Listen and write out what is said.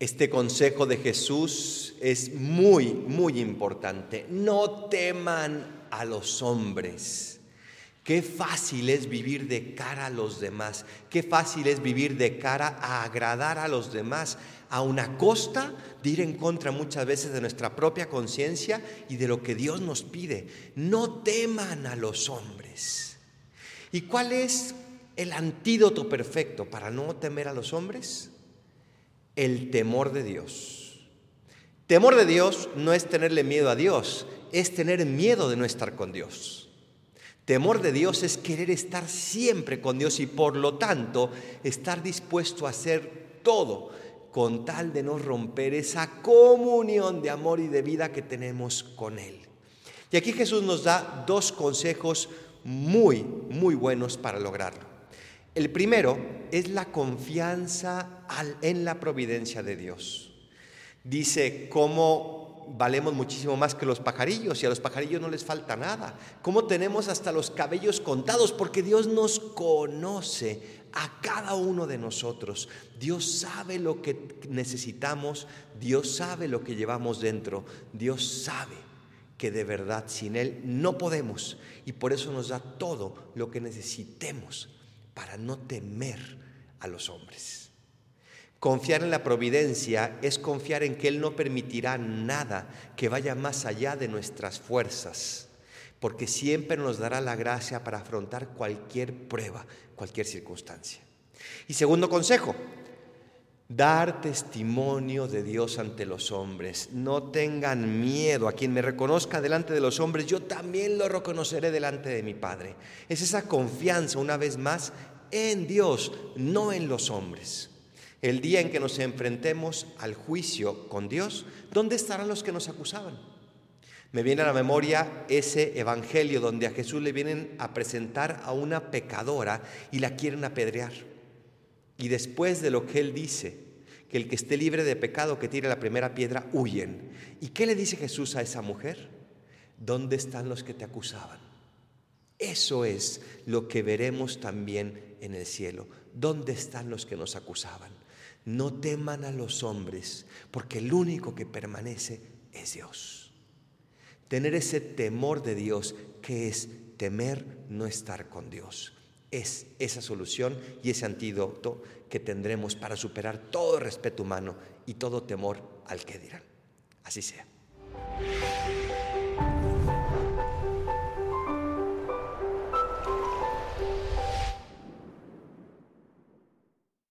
Este consejo de Jesús es muy, muy importante. No teman a los hombres. Qué fácil es vivir de cara a los demás. Qué fácil es vivir de cara a agradar a los demás, a una costa de ir en contra muchas veces de nuestra propia conciencia y de lo que Dios nos pide. No teman a los hombres. ¿Y cuál es el antídoto perfecto para no temer a los hombres? El temor de Dios. Temor de Dios no es tenerle miedo a Dios, es tener miedo de no estar con Dios. Temor de Dios es querer estar siempre con Dios y por lo tanto estar dispuesto a hacer todo con tal de no romper esa comunión de amor y de vida que tenemos con Él. Y aquí Jesús nos da dos consejos muy, muy buenos para lograrlo. El primero es la confianza en la providencia de Dios. Dice, cómo valemos muchísimo más que los pajarillos y a los pajarillos no les falta nada. ¿Cómo tenemos hasta los cabellos contados? Porque Dios nos conoce a cada uno de nosotros. Dios sabe lo que necesitamos, Dios sabe lo que llevamos dentro, Dios sabe que de verdad sin Él no podemos y por eso nos da todo lo que necesitemos para no temer a los hombres. Confiar en la providencia es confiar en que Él no permitirá nada que vaya más allá de nuestras fuerzas, porque siempre nos dará la gracia para afrontar cualquier prueba, cualquier circunstancia. Y segundo consejo, dar testimonio de Dios ante los hombres. No tengan miedo. A quien me reconozca delante de los hombres, yo también lo reconoceré delante de mi Padre. Es esa confianza, una vez más, en Dios, no en los hombres. El día en que nos enfrentemos al juicio con Dios, ¿dónde estarán los que nos acusaban? Me viene a la memoria ese evangelio donde a Jesús le vienen a presentar a una pecadora y la quieren apedrear. Y después de lo que él dice, que el que esté libre de pecado, que tire la primera piedra, huyen. ¿Y qué le dice Jesús a esa mujer? ¿Dónde están los que te acusaban? Eso es lo que veremos también en el cielo. ¿Dónde están los que nos acusaban? No teman a los hombres, porque el único que permanece es Dios. Tener ese temor de Dios, que es temer no estar con Dios, es esa solución y ese antídoto que tendremos para superar todo respeto humano y todo temor al que dirán. Así sea.